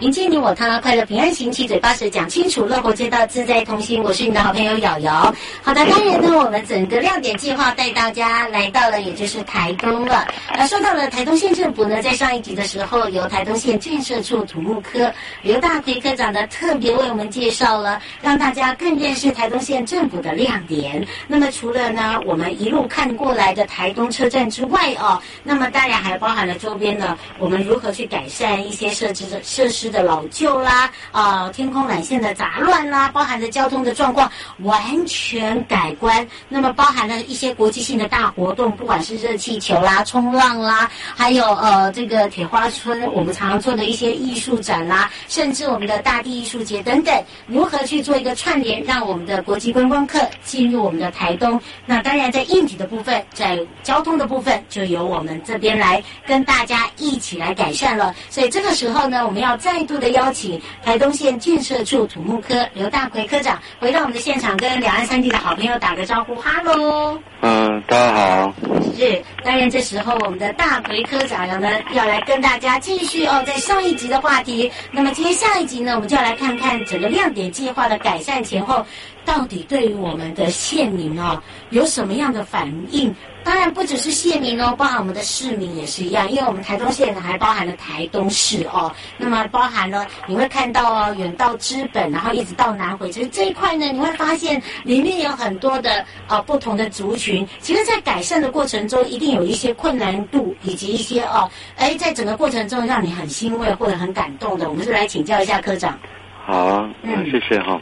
迎接你我他，快乐平安行，七嘴八舌讲清楚，乐活街道自在同行。我是你的好朋友瑶瑶。好的，当然呢，我们整个亮点计划带大家来到了，也就是台东了。呃，说到了台东县政府呢，在上一集的时候，由台东县建设处土木科刘大奎科长呢，特别为我们介绍了，让大家更认识台东县政府的亮点。那么除了呢，我们一路看过来的台东车站之外哦，那么当然还包含了周边呢，我们如何去改善一些设置的设施的老旧啦，啊、天空缆线的杂乱啦，包含着交通的状况完全改观。那么包含了一些国际性的大活动，不管是热气球啦、冲浪啦，还有呃这个铁花村，我们常常做的一些艺术展啦，甚至我们的大地艺术节等等，如何去做一个串联，让我们的国际观光客进入我们的台东？那当然在硬体的部分，在交通的部分，就由我们这边来跟大家一起来改善了。所以这个时候呢，我们要再度的邀请台东县建设处土木科刘大奎科长回到我们的现场，跟两岸三地的好朋友打个招呼，哈喽。嗯，大家好。是，当然这时候我们的大奎科长呢要来跟大家继续哦，在上一集的话题。那么今天下一集呢，我们就要来看看整个亮点计划的改善前后，到底对于我们的县民哦有什么样的反应？当然不只是县民哦，包含我们的市民也是一样，因为我们台东县呢还包含了台东市哦。那么包含了你会看到哦，远到知本，然后一直到南回，其实这一块呢，你会发现里面有很多的呃不同的族群。其实，在改善的过程中，一定有一些困难度，以及一些哦，哎，在整个过程中让你很欣慰或者很感动的，我们是来请教一下科长。好啊，嗯，谢谢哈。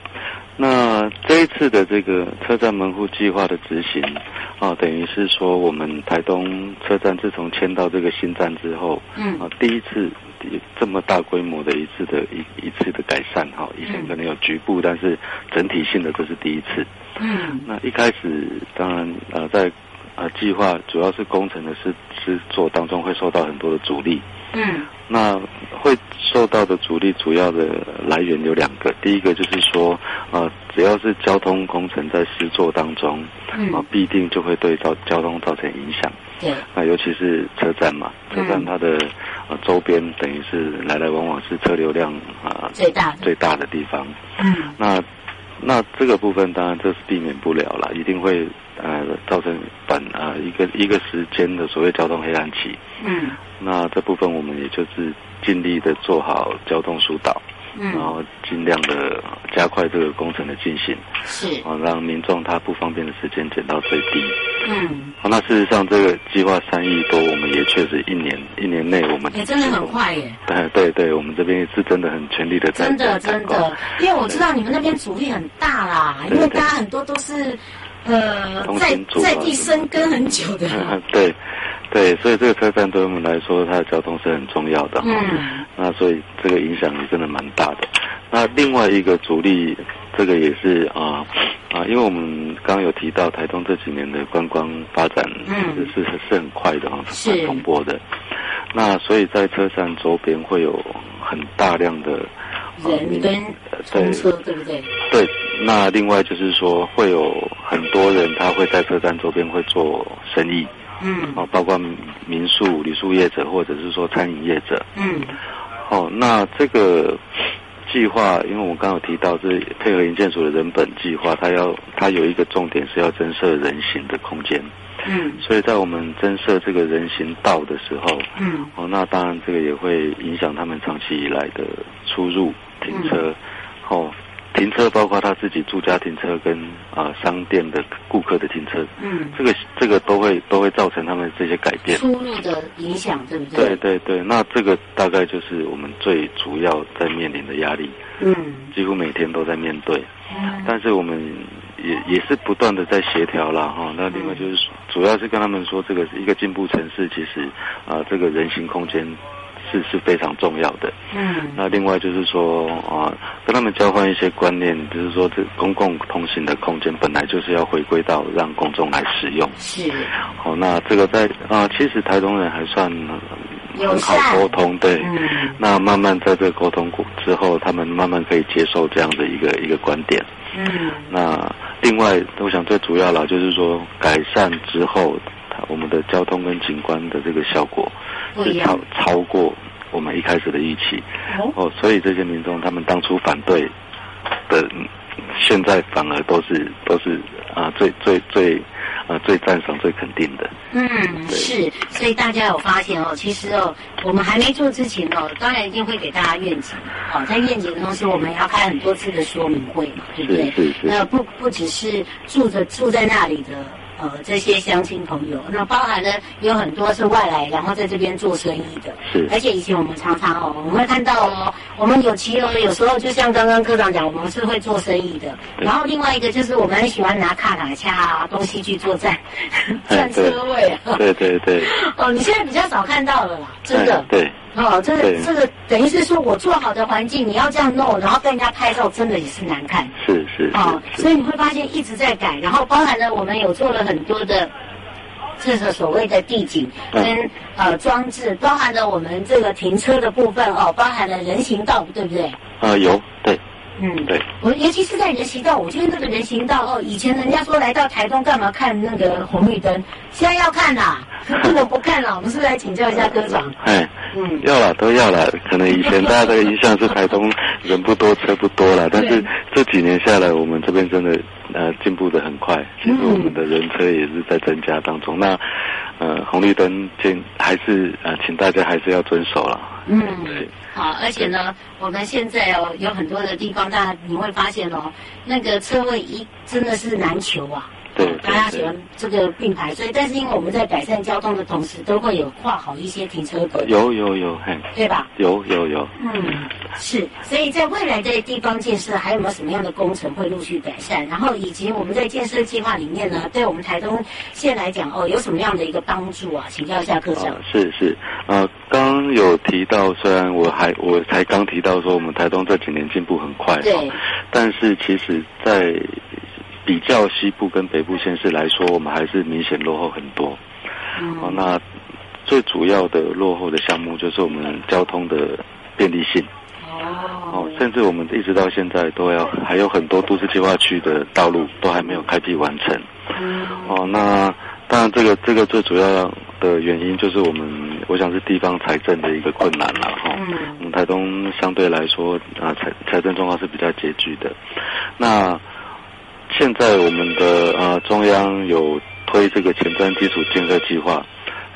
那这一次的这个车站门户计划的执行，啊，等于是说我们台东车站自从迁到这个新站之后，嗯，啊，第一次这么大规模的一次的一一次的改善，哈，以前可能有局部，但是整体性的这是第一次。嗯，那一开始当然呃在呃计划主要是工程的是制作当中会受到很多的阻力。嗯，那会受到的阻力主要的来源有两个，第一个就是说，呃，只要是交通工程在施作当中，嗯，啊，必定就会对交交通造成影响。对，那尤其是车站嘛，车站它的呃周边等于是来来往往是车流量啊最大最大的地方。嗯，那那这个部分当然这是避免不了了，一定会。呃，造成短啊、呃、一个一个时间的所谓交通黑暗期。嗯，那这部分我们也就是尽力的做好交通疏导，嗯，然后尽量的加快这个工程的进行，是啊，让民众他不方便的时间减到最低。嗯，好，那事实上这个计划三亿多，我们也确实一年一年内我们也、欸、真的很快耶。对对对，我们这边是真的很全力的在真的真的，因为我知道你们那边阻力很大啦，因为大家很多都是。呃，在在地生根很久的，对，对，所以这个车站对我们来说，它的交通是很重要的。嗯，那所以这个影响也真的蛮大的。那另外一个主力，这个也是啊啊，因为我们刚刚有提到台东这几年的观光发展，嗯，是是是很快的，是很蓬勃的。那所以在车站周边会有很大量的。人跟车，对不对？对，那另外就是说，会有很多人他会在车站周边会做生意，嗯，哦，包括民宿、旅宿业者，或者是说餐饮业者，嗯，哦，那这个计划，因为我刚刚有提到，是配合营建署的人本计划，它要它有一个重点是要增设人行的空间，嗯，所以在我们增设这个人行道的时候，嗯，哦，那当然这个也会影响他们长期以来的出入停车，嗯、哦。停车包括他自己住家停车跟啊、呃、商店的顾客的停车，嗯，这个这个都会都会造成他们这些改变，出入的影响，对不对？对对对，那这个大概就是我们最主要在面临的压力，嗯，几乎每天都在面对，嗯，但是我们也也是不断的在协调啦哈。那另外就是主要是跟他们说，这个是一个进步城市，其实啊、呃、这个人行空间。是是非常重要的。嗯，那另外就是说啊，跟他们交换一些观念，就是说，这公共通行的空间本来就是要回归到让公众来使用。是。好，那这个在啊，其实台东人还算很好沟通，对。嗯。那慢慢在这个沟通过之后，他们慢慢可以接受这样的一个一个观点。嗯。那另外，我想最主要了就是说，改善之后，我们的交通跟景观的这个效果。是超超过我们一开始的预期哦，哦，所以这些民众他们当初反对的，现在反而都是都是啊最最最啊最赞赏最肯定的。嗯，是，所以大家有发现哦，其实哦，我们还没做之前哦，当然一定会给大家愿景，哦，在愿景的同时，我们也要开很多次的说明会嘛，对不对？是是是。那不不只是住着住在那里的。呃，这些乡亲朋友，那包含了有很多是外来，然后在这边做生意的。是。而且以前我们常常哦，我们会看到哦，我们有骑楼，有时候就像刚刚科长讲，我们是会做生意的。然后另外一个就是我们很喜欢拿卡卡掐啊东西去作战，占车位啊。对对对。哦，你现在比较少看到了啦，真的。对。哦，这个这个等于是说我做好的环境，你要这样弄，然后被人家拍照，真的也是难看。是是。哦，所以你会发现一直在改，然后包含了我们有做了很多的，这个所谓的地景跟、嗯、呃装置，包含了我们这个停车的部分哦，包含了人行道，对不对？啊、呃，有对。嗯，对，我尤其是在人行道，我觉得那个人行道哦，以前人家说来到台东干嘛看那个红绿灯，现在要看啦，不能不看了。我们是来请教一下科长？哎，嗯，要了都要了。可能以前大家的印象是台东人不多车不多了，但是这几年下来，我们这边真的呃进步的很快。其实我们的人车也是在增加当中。那呃红绿灯建还是呃请大家还是要遵守了。嗯，对。好，而且呢，我们现在哦，有很多的地方，大家你会发现哦，那个车位一真的是难求啊。对，大家喜欢这个并排，所以但是因为我们在改善交通的同时，都会有画好一些停车格。有有有，嘿，对吧？有有有。嗯，是。所以在未来的地方建设，还有没有什么样的工程会陆续改善？然后以及我们在建设计划里面呢，对我们台东县来讲，哦，有什么样的一个帮助啊？请教一下科长。啊、是是，呃，刚有提到，虽然我还我才刚提到说，我们台东这几年进步很快，对，但是其实在。比较西部跟北部县市来说，我们还是明显落后很多。嗯、哦，那最主要的落后的项目就是我们交通的便利性。哦，哦，甚至我们一直到现在都要还有很多都市计划区的道路都还没有开辟完成。嗯，哦，那当然这个这个最主要的原因就是我们我想是地方财政的一个困难了哈。嗯，我们台东相对来说啊财财政状况是比较拮据的。那现在我们的呃中央有推这个前瞻基础建设计划，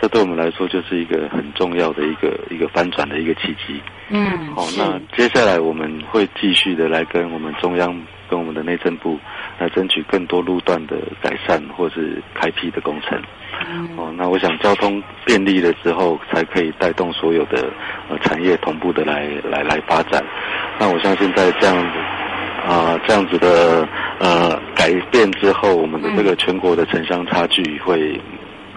这对我们来说就是一个很重要的一个一个翻转的一个契机。嗯，好，那接下来我们会继续的来跟我们中央跟我们的内政部来争取更多路段的改善或是开辟的工程。嗯，哦，那我想交通便利了之后，才可以带动所有的呃产业同步的来来来发展。那我相信在这样子。啊、这样子的呃改变之后，我们的这个全国的城乡差距会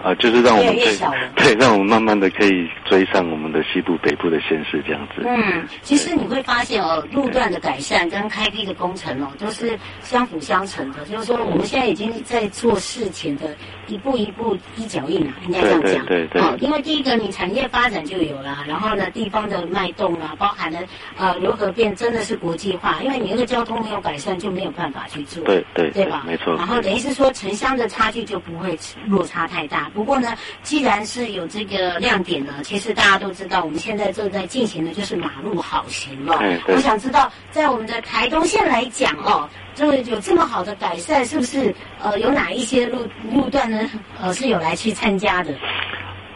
啊，就是让我们越 对，让我们慢慢的可以追上我们的西部、北部的县市这样子。嗯，其实你会发现哦，路段的改善跟开辟的工程哦，都是相辅相成的。就是说，我们现在已经在做事情的一步一步一脚印啊，应该这样讲。对对对对。哦，因为第一个，你产业发展就有了，然后呢，地方的脉动啊，包含了呃如何变真的是国际化，因为你那个交通没有改善，就没有办法去做。对对对吧？没错。然后等于是说，城乡的差距就不会落差太大。不过呢，既然是有这个亮点呢，其实大家都知道，我们现在正在进行的就是马路好行了。嗯，我想知道，在我们的台东县来讲哦，这个有这么好的改善，是不是呃有哪一些路路段呢？呃是有来去参加的？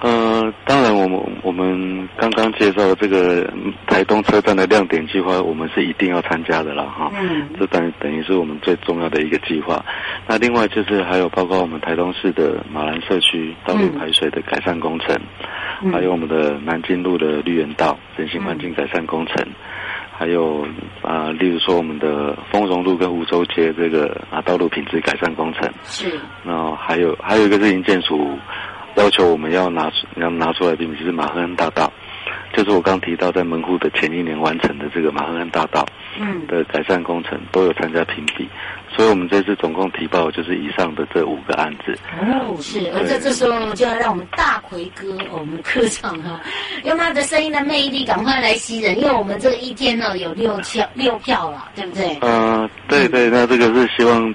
呃，当然，我们我们刚刚介绍这个台东车站的亮点计划，我们是一定要参加的了哈。嗯，这等等于是我们最重要的一个计划。那另外就是还有包括我们台东市的马兰社区道路排水的改善工程，嗯、还有我们的南京路的绿园道人行环境改善工程，嗯、还有啊、呃，例如说我们的丰荣路跟梧州街这个啊道路品质改善工程。是。然后还有还有一个是营建署。要求我们要拿出要拿出来的，并且是马亨亨大道，就是我刚提到在门户的前一年完成的这个马亨亨大道，嗯，的改善工程都有参加评比，所以我们这次总共提报就是以上的这五个案子。哦，是，而这这时候就要让我们大奎哥，我们科长哈，用他的声音的魅力赶快来吸人，因为我们这个一天呢有六票六票了，对不对？嗯、呃，对对，那这个是希望。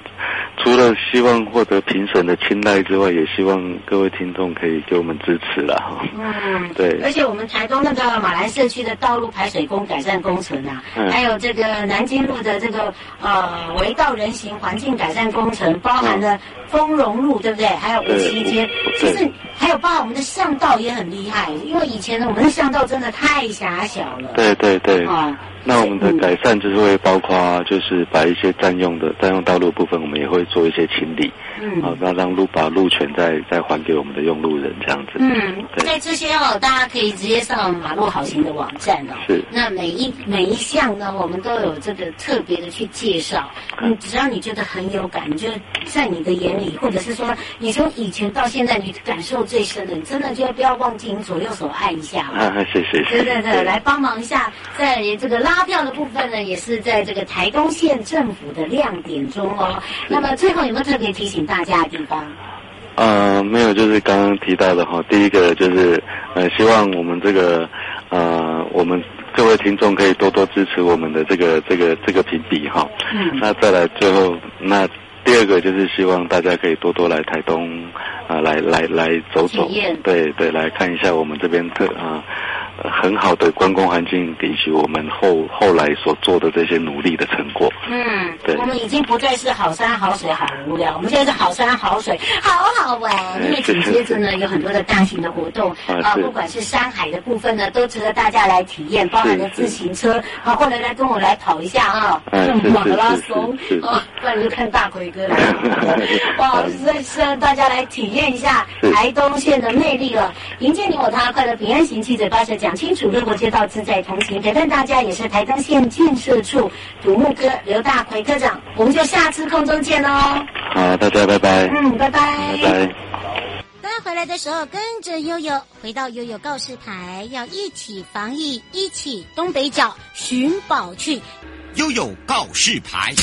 除了希望获得评审的青睐之外，也希望各位听众可以给我们支持了哈。嗯，对。而且我们台东那个马来社区的道路排水工改善工程啊，嗯、还有这个南京路的这个呃围道人行环境改善工程，包含了丰荣路，对不对？还有五七街，其实还有包括我们的巷道也很厉害，因为以前呢我们的巷道真的太狭小了。对对对。啊。那我们的改善就是会包括，就是把一些占用的占用道路部分，我们也会做一些清理，嗯，好，那让路把路权再再还给我们的用路人这样子。嗯，对在这些哦，大家可以直接上马路好行的网站哦。是。那每一每一项呢，我们都有这个特别的去介绍。嗯，只要你觉得很有感，你就在你的眼里，或者是说你从以前到现在你感受最深的，你真的就不要忘记你左右手按一下。啊，谢谢。对对对，来帮忙一下，在这个拉。发票的部分呢，也是在这个台东县政府的亮点中哦。那么最后有没有特别提醒大家的地方？呃，没有，就是刚刚提到的哈。第一个就是呃，希望我们这个呃，我们各位听众可以多多支持我们的这个这个这个评比哈。嗯。那再来最后，那第二个就是希望大家可以多多来台东啊、呃，来来来走走，对对，来看一下我们这边特啊。呃很好的观光环境，以及我们后后来所做的这些努力的成果。嗯，对，我们已经不再是好山好水好无聊，我们现在是好山好水好好玩。因为紧接着呢，有很多的大型的活动啊，不管是山海的部分呢，都值得大家来体验，包含了自行车啊，后来来跟我来跑一下啊，马拉松啊，不然就看大奎哥来。哇，实在是让大家来体验一下台东县的魅力了。迎接你我他，快乐平安行，七嘴八舌讲清楚，如果街道自在同行。陪伴大家也是台东县建设处土木科刘大奎科长，我们就下次空中见喽。好，大家拜拜。嗯，拜拜。拜拜。大家回来的时候，跟着悠悠回到悠悠告示牌，要一起防疫，一起东北角寻宝去。悠悠告示牌。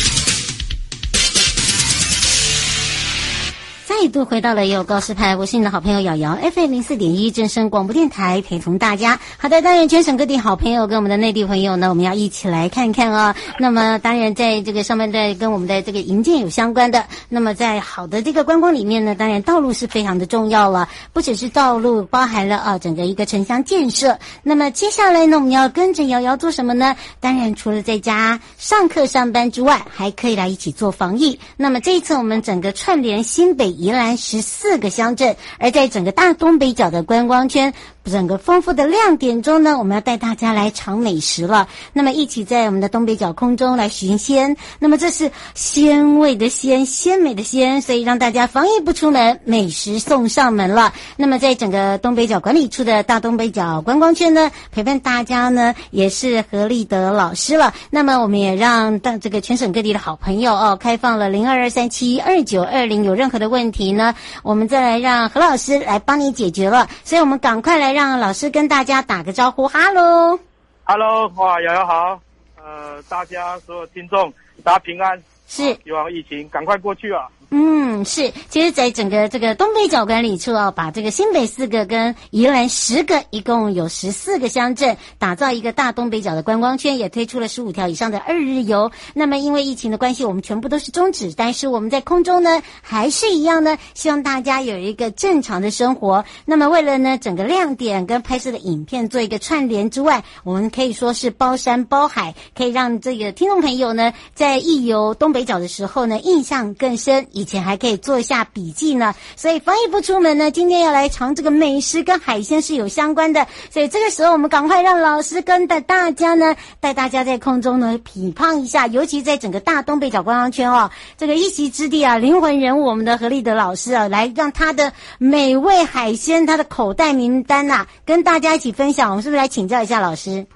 再度回到了也有告示牌，我是你的好朋友瑶瑶，FM 零四点一正声广播电台陪同大家。好的，当然全省各地好朋友跟我们的内地朋友呢，我们要一起来看看哦。那么当然在这个上面的跟我们的这个营建有相关的，那么在好的这个观光里面呢，当然道路是非常的重要了，不只是道路，包含了啊整个一个城乡建设。那么接下来呢，我们要跟着瑶瑶做什么呢？当然除了在家上课上班之外，还可以来一起做防疫。那么这一次我们整个串联新北。宜兰十四个乡镇，而在整个大东北角的观光圈，整个丰富的亮点中呢，我们要带大家来尝美食了。那么一起在我们的东北角空中来寻鲜。那么这是鲜味的鲜，鲜美的鲜，所以让大家防疫不出门，美食送上门了。那么在整个东北角管理处的大东北角观光圈呢，陪伴大家呢也是何立德老师了。那么我们也让到这个全省各地的好朋友哦，开放了零二二三七二九二零，有任何的问题呢，我们再来让何老师来帮你解决了。所以我们赶快来让老师跟大家打个招呼，哈喽，哈喽，哇，瑶瑶好，呃，大家所有听众，大家平安，是，希望疫情赶快过去啊。嗯，是，其实，在整个这个东北角管理处啊，把这个新北四个跟宜兰十个，一共有十四个乡镇，打造一个大东北角的观光圈，也推出了十五条以上的二日游。那么，因为疫情的关系，我们全部都是终止，但是我们在空中呢，还是一样呢，希望大家有一个正常的生活。那么，为了呢，整个亮点跟拍摄的影片做一个串联之外，我们可以说是包山包海，可以让这个听众朋友呢，在一游东北角的时候呢，印象更深。以前还可以做一下笔记呢，所以防疫不出门呢，今天要来尝这个美食跟海鲜是有相关的，所以这个时候我们赶快让老师跟带大家呢，带大家在空中呢品尝一下，尤其在整个大东北角观光圈哦，这个一席之地啊，灵魂人物我们的何立德老师啊，来让他的美味海鲜他的口袋名单呐、跟大家一起分享，我们是不是来请教一下老师？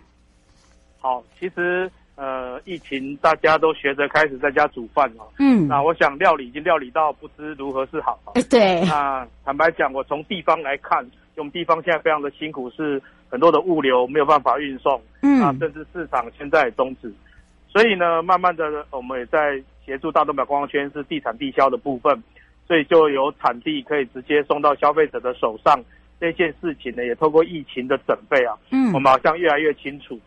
好，其实。呃，疫情大家都学着开始在家煮饭了。嗯，那我想料理已经料理到不知如何是好。对。那坦白讲，我从地方来看，我们地方现在非常的辛苦，是很多的物流没有办法运送。嗯。啊，甚至市场现在也终止。所以呢，慢慢的我们也在协助大东北观光圈是地产地销的部分，所以就有产地可以直接送到消费者的手上。这件事情呢，也透过疫情的准备啊，嗯，我们好像越来越清楚。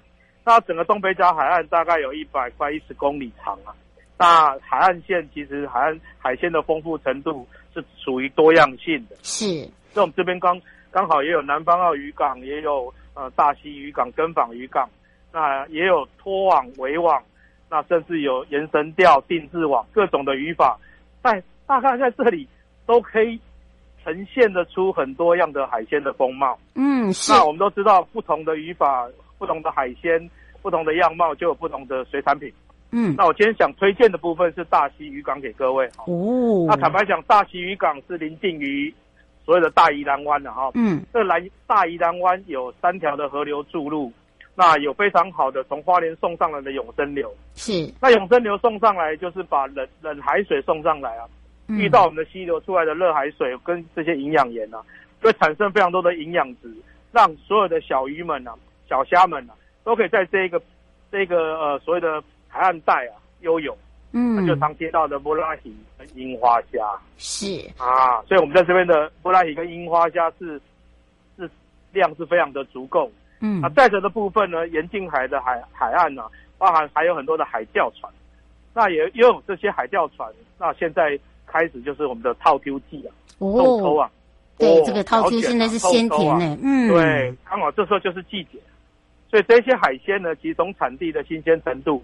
那整个东北角海岸大概有一百快一十公里长啊，那海岸线其实海岸海鲜的丰富程度是属于多样性的。是，那我们这边刚刚好也有南方澳渔港，也有呃大溪渔港、根坊渔港，那也有拖网、围网，那甚至有延伸钓、定制网，各种的渔法，在大概在这里都可以呈现得出很多样的海鲜的风貌。嗯，是。那我们都知道不同的渔法。不同的海鲜，不同的样貌，就有不同的水产品。嗯，那我今天想推荐的部分是大溪渔港给各位。哦，那坦白讲，大溪渔港是临近于所谓的大宜兰湾的哈。嗯，这来大宜兰湾有三条的河流注入，那有非常好的从花莲送上来的永生流。是，那永生流送上来就是把冷冷海水送上来啊，嗯、遇到我们的溪流出来的热海水跟这些营养盐啊，会产生非常多的营养值，让所有的小鱼们啊。小虾们啊，都可以在这个这个呃所谓的海岸带啊悠游，嗯，就常听到的波拉鱼跟樱花虾。是。啊，所以我们在这边的波拉鱼跟樱花虾是是量是非常的足够，嗯，啊，再者的部分呢，沿近海的海海岸呢、啊，包含还有很多的海钓船，那也也有这些海钓船，那现在开始就是我们的套 Q 季啊，哦，抽啊，对，哦、这个套 Q 现在是鲜甜呢、啊，嗯，对，刚好这时候就是季节。所以这些海鲜呢，其实从产地的新鲜程度，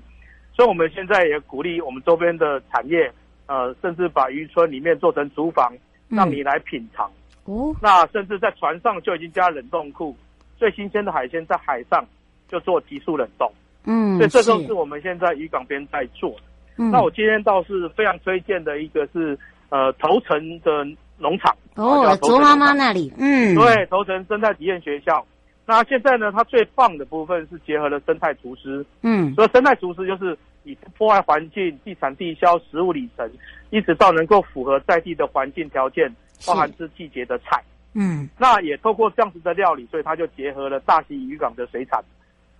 所以我们现在也鼓励我们周边的产业，呃，甚至把渔村里面做成厨房，让你来品尝。哦、嗯，那甚至在船上就已经加冷冻库，最新鲜的海鲜在海上就做急速冷冻。嗯，所以这都是我们现在渔港边在做的。嗯，那我今天倒是非常推荐的一个是呃头城的农场哦，卓妈妈那里，嗯，对，头城生态体验学校。那现在呢，它最棒的部分是结合了生态厨师，嗯，所以生态厨师就是以不破坏环境、地产地销、食物里程，一直到能够符合在地的环境条件，包含是季节的菜，嗯，那也透过这样子的料理，所以它就结合了大型渔港的水产，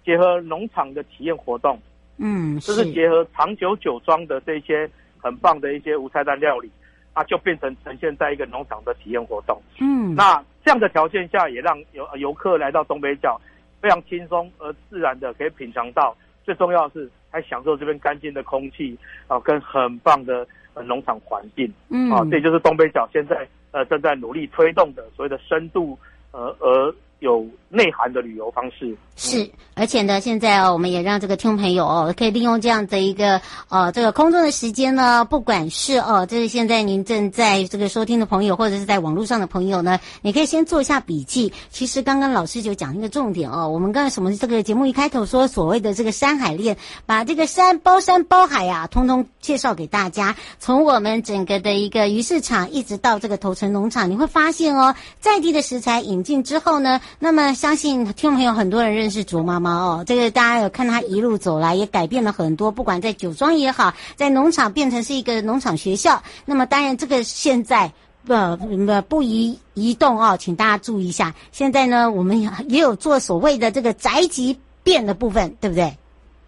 结合农场的体验活动，嗯，这是结合长久酒庄的这些很棒的一些无菜单料理。啊，就变成呈现在一个农场的体验活动。嗯，那这样的条件下，也让游游客来到东北角，非常轻松而自然的可以品尝到。最重要的是，还享受这边干净的空气啊，跟很棒的呃农场环境。嗯，啊，这就是东北角现在呃正在努力推动的所谓的深度呃而有内涵的旅游方式是，而且呢，现在哦，我们也让这个听众朋友哦，可以利用这样的一个呃这个空中的时间呢，不管是哦，就是现在您正在这个收听的朋友，或者是在网络上的朋友呢，你可以先做一下笔记。其实刚刚老师就讲一个重点哦，我们刚才什么这个节目一开头说所谓的这个山海链，把这个山包山包海啊，通通介绍给大家。从我们整个的一个鱼市场，一直到这个头城农场，你会发现哦，在地的食材引进之后呢。那么，相信听众朋友很多人认识卓妈妈哦。这个大家有看她一路走来，也改变了很多。不管在酒庄也好，在农场变成是一个农场学校。那么，当然这个现在不不不宜移动哦，请大家注意一下。现在呢，我们也有做所谓的这个宅急便的部分，对不对？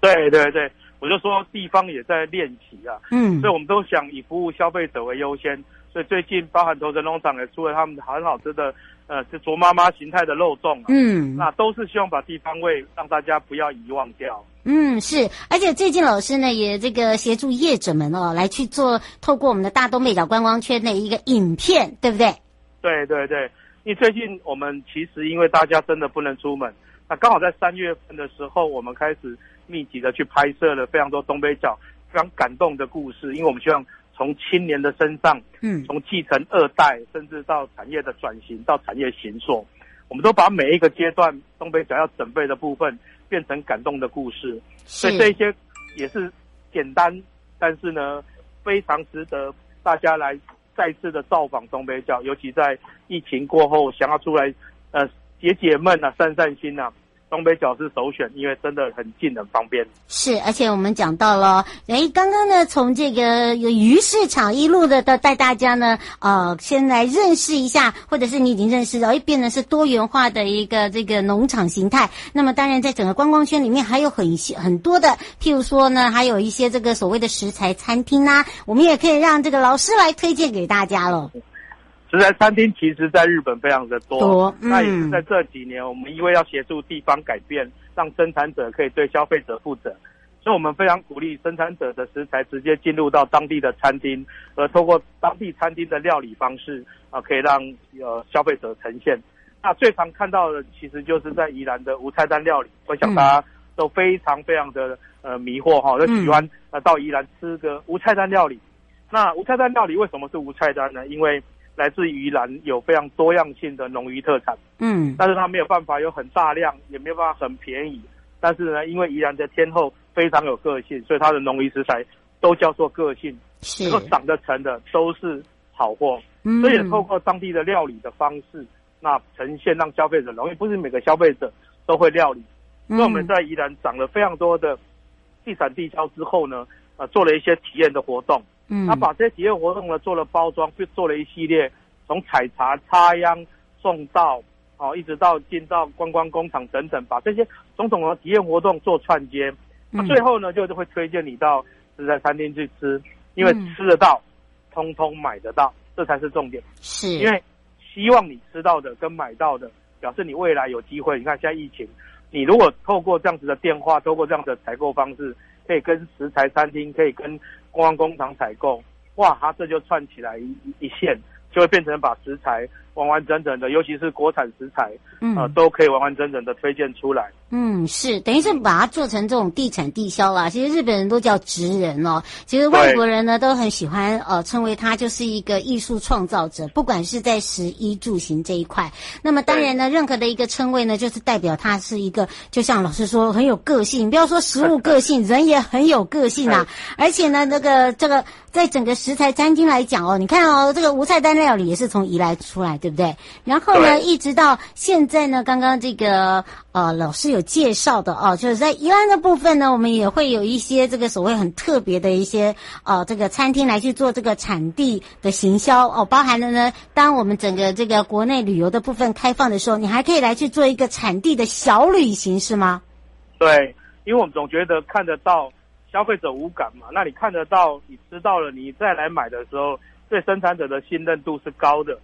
对对对，我就说地方也在练习啊。嗯，所以我们都想以服务消费者为优先。所以最近包含头城农场也出了他们很好吃的。呃，是卓妈妈形态的漏洞，啊，嗯，那都是希望把地方味让大家不要遗忘掉。嗯，是，而且最近老师呢也这个协助业者们哦来去做，透过我们的大东北角观光圈的一个影片，对不对？对对对，因为最近我们其实因为大家真的不能出门，那刚好在三月份的时候，我们开始密集的去拍摄了非常多东北角非常感动的故事，因为我们希望。从青年的身上，嗯，从继承二代，甚至到产业的转型，到产业形塑，我们都把每一个阶段东北角要准备的部分变成感动的故事。所以这些也是简单，但是呢，非常值得大家来再次的造访东北角，尤其在疫情过后，想要出来呃解解闷啊，散散心啊。东北角是首选，因为真的很近很方便。是，而且我们讲到了，诶，刚刚呢，从这个鱼市场一路的的带大家呢，呃，先来认识一下，或者是你已经认识了，诶，变成是多元化的一个这个农场形态。那么当然，在整个观光圈里面还有很很多的，譬如说呢，还有一些这个所谓的食材餐厅啊，我们也可以让这个老师来推荐给大家喽。食材餐厅其实在日本非常的多，多嗯、那也是在这几年，我们因为要协助地方改变，让生产者可以对消费者负责，所以我们非常鼓励生产者的食材直接进入到当地的餐厅，而透过当地餐厅的料理方式啊，可以让呃消费者呈现。那最常看到的其实就是在宜兰的无菜单料理，我想大家都非常非常的呃迷惑哈，就喜欢呃到宜兰吃个无菜单料理。那无菜单料理为什么是无菜单呢？因为来自宜兰有非常多样性的农渔特产，嗯，但是它没有办法有很大量，也没有办法很便宜。但是呢，因为宜兰的天后非常有个性，所以它的农渔食材都叫做个性，是，能够长得成的都是好货。嗯，所以也透过当地的料理的方式，那呈现让消费者容易，不是每个消费者都会料理。所以我们在宜兰长了非常多的地产地销之后呢，呃，做了一些体验的活动。嗯，他把这些体验活动呢做了包装，就做了一系列，从采茶、插秧、送稻，哦，一直到进到观光工厂等等，把这些种种的体验活动做串接。那、嗯、最后呢，就是会推荐你到食材餐厅去吃，因为吃得到，通通买得到，这才是重点。是，因为希望你吃到的跟买到的，表示你未来有机会。你看现在疫情，你如果透过这样子的电话，透过这样子的采购方式，可以跟食材餐厅，可以跟。观光工厂采购，哇，它这就串起来一一线，就会变成把食材完完整整的，尤其是国产食材，嗯、呃，都可以完完整整的推荐出来。嗯，是，等于是把它做成这种地产地销啦。其实日本人都叫职人哦，其实外国人呢都很喜欢呃称为他就是一个艺术创造者，不管是在食衣住行这一块。那么当然呢，任何的一个称谓呢，就是代表他是一个，就像老师说很有个性。不要说食物个性，人也很有个性啊。而且呢，那个这个在整个食材餐厅来讲哦，你看哦，这个无菜单料理也是从宜来出来，对不对？然后呢，一直到现在呢，刚刚这个呃老师有。介绍的哦，就是在宜兰的部分呢，我们也会有一些这个所谓很特别的一些呃这个餐厅来去做这个产地的行销哦，包含了呢，当我们整个这个国内旅游的部分开放的时候，你还可以来去做一个产地的小旅行，是吗？对，因为我们总觉得看得到消费者无感嘛，那你看得到，你知道了，你再来买的时候，对生产者的信任度是高的，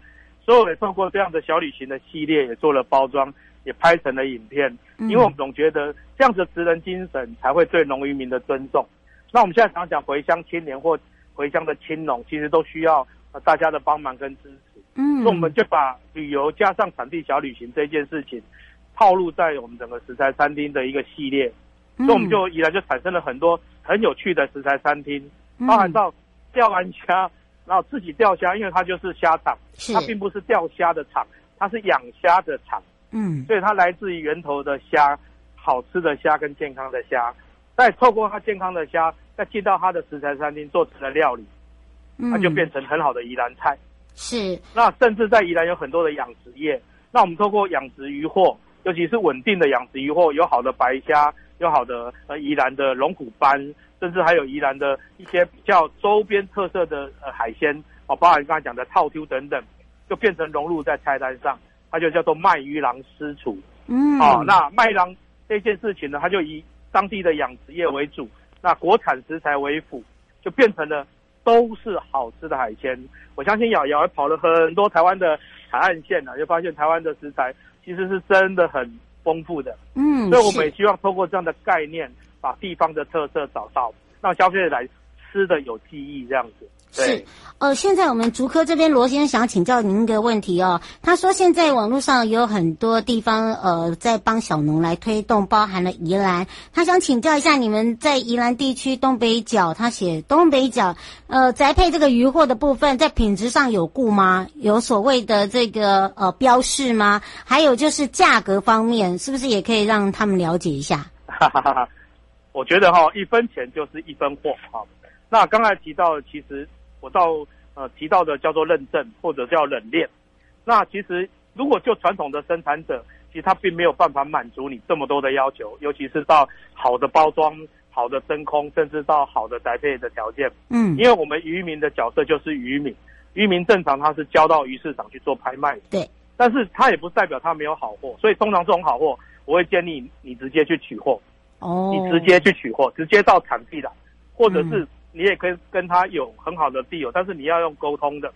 所以我也透过这样的小旅行的系列也做了包装。也拍成了影片，因为我们总觉得这样子的职人精神才会对农渔民的尊重。那我们现在常讲回乡青年或回乡的青农，其实都需要大家的帮忙跟支持。嗯，那我们就把旅游加上产地小旅行这件事情套路在我们整个食材餐厅的一个系列，嗯、所以我们就依然就产生了很多很有趣的食材餐厅，包含到钓完虾，然后自己钓虾，因为它就是虾场，它并不是钓虾的场，它是养虾的场，嗯，所以它来自于源头的虾，好吃的虾跟健康的虾，再透过它健康的虾，再进到它的食材餐厅做成了料理，它就变成很好的宜兰菜。是，那甚至在宜兰有很多的养殖业，那我们透过养殖渔获，尤其是稳定的养殖渔获，有好的白虾，有好的呃宜兰的龙骨斑，甚至还有宜兰的一些比较周边特色的呃海鲜哦，包含刚才讲的套 Q 等等，就变成融入在菜单上，它就叫做卖鱼郎私厨。嗯，哦，那卖鱼郎这件事情呢，它就以当地的养殖业为主，那国产食材为辅，就变成了。都是好吃的海鲜，我相信瑶瑶跑了很多台湾的海岸线呢，就发现台湾的食材其实是真的很丰富的。嗯，所以我们也希望透过这样的概念，把地方的特色找到，让消费者来吃的有记忆，这样子。是，呃，现在我们竹科这边罗先生想请教您一个问题哦。他说现在网络上有很多地方呃在帮小农来推动，包含了宜兰。他想请教一下，你们在宜兰地区东北角，他写东北角呃宅配这个渔获的部分，在品质上有顾吗？有所谓的这个呃标示吗？还有就是价格方面，是不是也可以让他们了解一下？哈哈哈哈，我觉得哈、哦，一分钱就是一分货哈。那刚才提到，其实。我到呃提到的叫做认证或者叫冷链，那其实如果就传统的生产者，其实他并没有办法满足你这么多的要求，尤其是到好的包装、好的真空，甚至到好的宅配的条件。嗯，因为我们渔民的角色就是渔民，渔民正常他是交到鱼市场去做拍卖，对，但是他也不代表他没有好货，所以通常这种好货，我会建议你直接去取货，哦，你直接去取货，直接到产地来，或者是、嗯。你也可以跟他有很好的地友，但是你要用沟通的。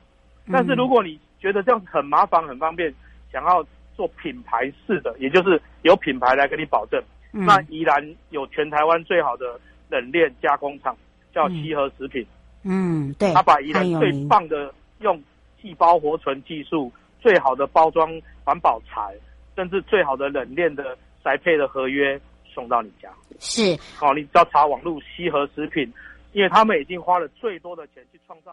但是如果你觉得这样子很麻烦、很方便，想要做品牌式的，也就是有品牌来给你保证，嗯、那宜兰有全台湾最好的冷链加工厂，叫西和食品。嗯，对，他把宜兰最棒的用细胞活存技术、最好的包装环保材，甚至最好的冷链的宅配的合约送到你家。是，好、哦，你只要查网络西和食品。因为他们已经花了最多的钱去创造。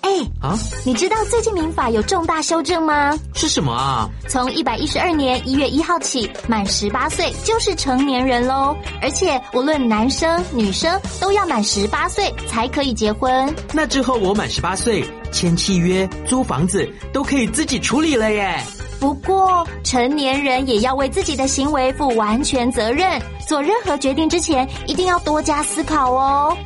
哎啊，你知道最近民法有重大修正吗？是什么啊？从一百一十二年一月一号起，满十八岁就是成年人喽。而且无论男生女生都要满十八岁才可以结婚。那之后我满十八岁，签契约、租房子都可以自己处理了耶。不过成年人也要为自己的行为负完全责任，做任何决定之前一定要多加思考哦。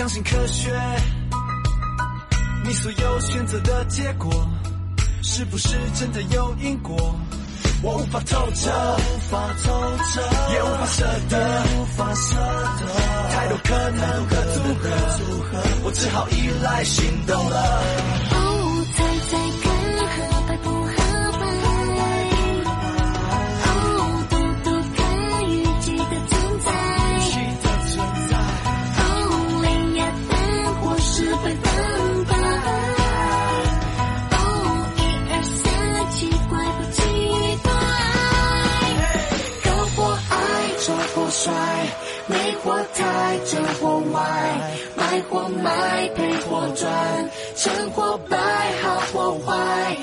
相信科学，你所有选择的结果，是不是真的有因果？我无法透彻，无法透彻，也无法舍得，无法舍得。太多可能，组合我只好依赖行动了。成或败好或坏